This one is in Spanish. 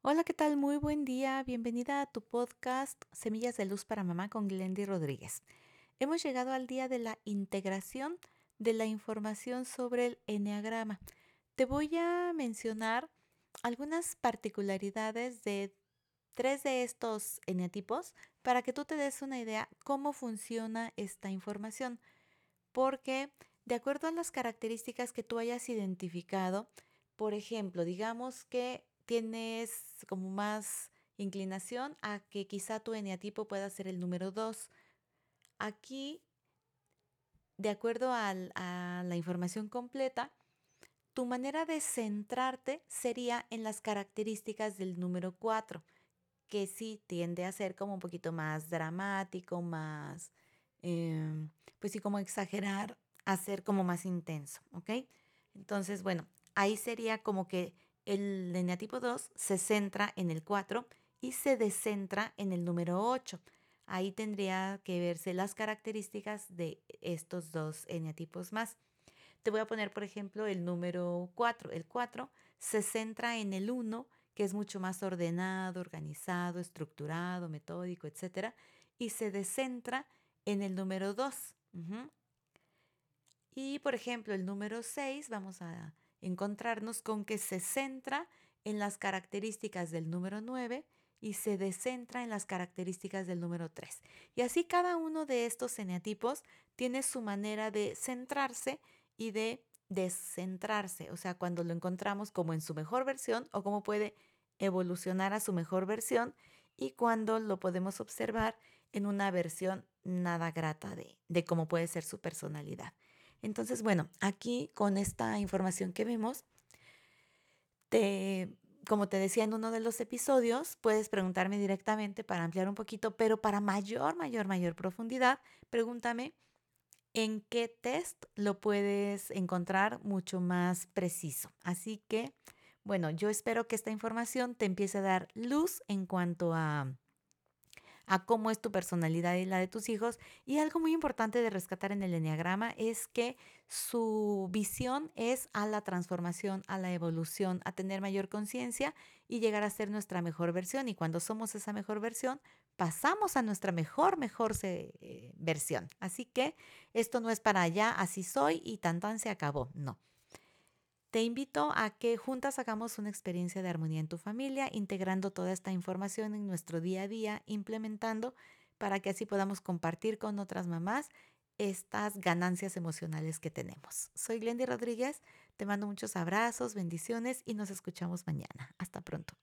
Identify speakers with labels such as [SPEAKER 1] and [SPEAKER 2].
[SPEAKER 1] Hola, ¿qué tal? Muy buen día. Bienvenida a tu podcast Semillas de Luz para Mamá con Glendy Rodríguez. Hemos llegado al día de la integración de la información sobre el enneagrama. Te voy a mencionar algunas particularidades de tres de estos eneatipos para que tú te des una idea cómo funciona esta información. Porque de acuerdo a las características que tú hayas identificado, por ejemplo, digamos que tienes como más inclinación a que quizá tu eneatipo pueda ser el número 2. Aquí, de acuerdo a la información completa, tu manera de centrarte sería en las características del número 4, que sí tiende a ser como un poquito más dramático, más, em, pues sí, como exagerar, a ser como más intenso, ¿ok? Entonces, bueno, ahí sería como que el eneatipo 2 se centra en el 4 y se descentra en el número 8. Ahí tendría que verse las características de estos dos eneatipos más. Te voy a poner, por ejemplo, el número 4. El 4 se centra en el 1, que es mucho más ordenado, organizado, estructurado, metódico, etc. Y se descentra en el número 2. Y, por ejemplo, el número 6, vamos a encontrarnos con que se centra en las características del número 9 y se descentra en las características del número 3. Y así cada uno de estos eneatipos tiene su manera de centrarse y de descentrarse, o sea, cuando lo encontramos como en su mejor versión o cómo puede evolucionar a su mejor versión y cuando lo podemos observar en una versión nada grata de, de cómo puede ser su personalidad. Entonces, bueno, aquí con esta información que vemos, te, como te decía en uno de los episodios, puedes preguntarme directamente para ampliar un poquito, pero para mayor, mayor, mayor profundidad, pregúntame en qué test lo puedes encontrar mucho más preciso. Así que, bueno, yo espero que esta información te empiece a dar luz en cuanto a a cómo es tu personalidad y la de tus hijos. Y algo muy importante de rescatar en el enneagrama es que su visión es a la transformación, a la evolución, a tener mayor conciencia y llegar a ser nuestra mejor versión. Y cuando somos esa mejor versión, pasamos a nuestra mejor, mejor eh, versión. Así que esto no es para allá, así soy y tan tan se acabó. No. Te invito a que juntas hagamos una experiencia de armonía en tu familia, integrando toda esta información en nuestro día a día, implementando para que así podamos compartir con otras mamás estas ganancias emocionales que tenemos. Soy Glendy Rodríguez, te mando muchos abrazos, bendiciones y nos escuchamos mañana. Hasta pronto.